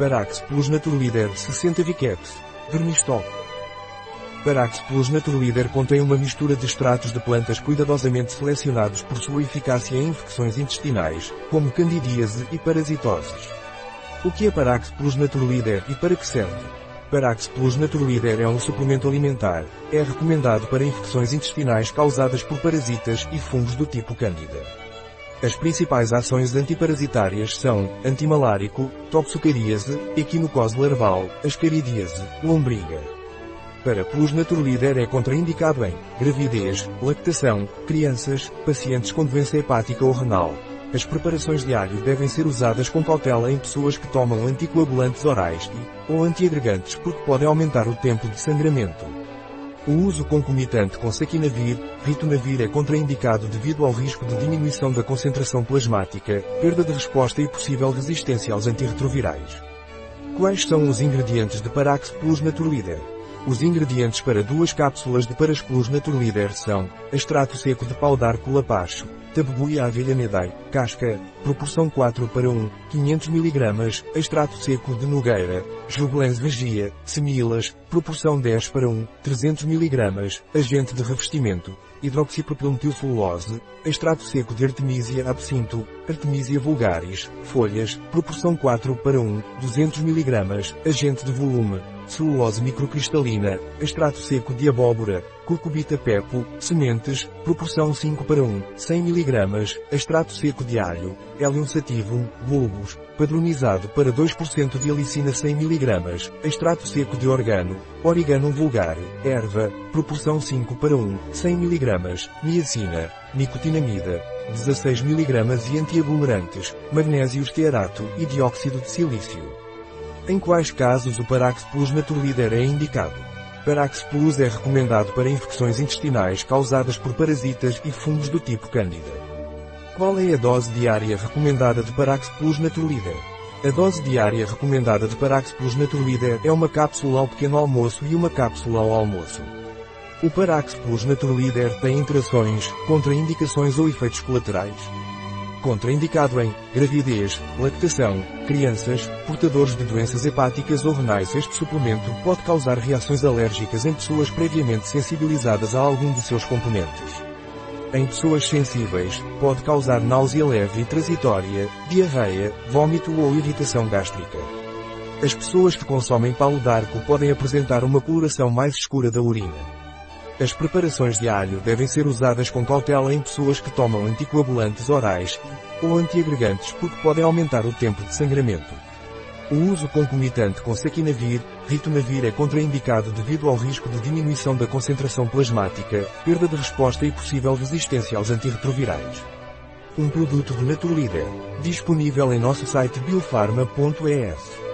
Parax Plus Naturleader 60 Viqueps. Vermistol. Parax Plus Naturleader contém uma mistura de extratos de plantas cuidadosamente selecionados por sua eficácia em infecções intestinais, como candidíase e parasitoses. O que é Parax Plus Naturleader e para que serve? Parax Plus Naturleader é um suplemento alimentar. É recomendado para infecções intestinais causadas por parasitas e fungos do tipo Candida. As principais ações antiparasitárias são antimalárico, toxocaríase, equinocose larval, ascaridíase, lombriga. Para Plus Naturleader é contraindicado em gravidez, lactação, crianças, pacientes com doença hepática ou renal. As preparações de alho devem ser usadas com cautela em pessoas que tomam anticoagulantes orais e, ou antiagregantes porque podem aumentar o tempo de sangramento. O uso concomitante com saquinavir, ritonavir é contraindicado devido ao risco de diminuição da concentração plasmática, perda de resposta e possível resistência aos antirretrovirais. Quais são os ingredientes de Parax Plus Naturleader? Os ingredientes para duas cápsulas de Parax Plus Naturleader são extrato seco de pau d'arco lapacho, Tabebuia avelhanedae, casca, proporção 4 para 1, 500 mg, extrato seco de nogueira, jubilens vegia, semilas, proporção 10 para 1, 300 mg, agente de revestimento, hidroxipropilmetilcelulose, extrato seco de Artemisia absinto, Artemisia vulgaris, folhas, proporção 4 para 1, 200 mg, agente de volume, celulose microcristalina, extrato seco de abóbora, curcubita pepo, sementes, proporção 5 para 1, 100 mg, extrato seco de alho, Helium sativum, bulbos, padronizado para 2% de alicina 100 mg, extrato seco de organo, Origanum vulgar, erva, proporção 5 para 1, 100 mg, niacina, nicotinamida, 16 mg e antiaglomerantes, magnésio estearato e dióxido de silício. Em quais casos o Parax Plus Naturleader é indicado? Parax Plus é recomendado para infecções intestinais causadas por parasitas e fungos do tipo Candida. Qual é a dose diária recomendada de Parax Plus Naturleader? A dose diária recomendada de Parax Plus Naturleader é uma cápsula ao pequeno almoço e uma cápsula ao almoço. O Parax Plus Naturleader tem interações, contraindicações ou efeitos colaterais. Contraindicado em gravidez, lactação, crianças, portadores de doenças hepáticas ou renais. Este suplemento pode causar reações alérgicas em pessoas previamente sensibilizadas a algum de seus componentes. Em pessoas sensíveis, pode causar náusea leve e transitória, diarreia, vômito ou irritação gástrica. As pessoas que consomem palo d'arco podem apresentar uma coloração mais escura da urina. As preparações de alho devem ser usadas com cautela em pessoas que tomam anticoagulantes orais ou antiagregantes porque podem aumentar o tempo de sangramento. O uso concomitante com saquinavir, ritonavir é contraindicado devido ao risco de diminuição da concentração plasmática, perda de resposta e possível resistência aos antirretrovirais. Um produto de Naturleader, disponível em nosso site biofarma.es.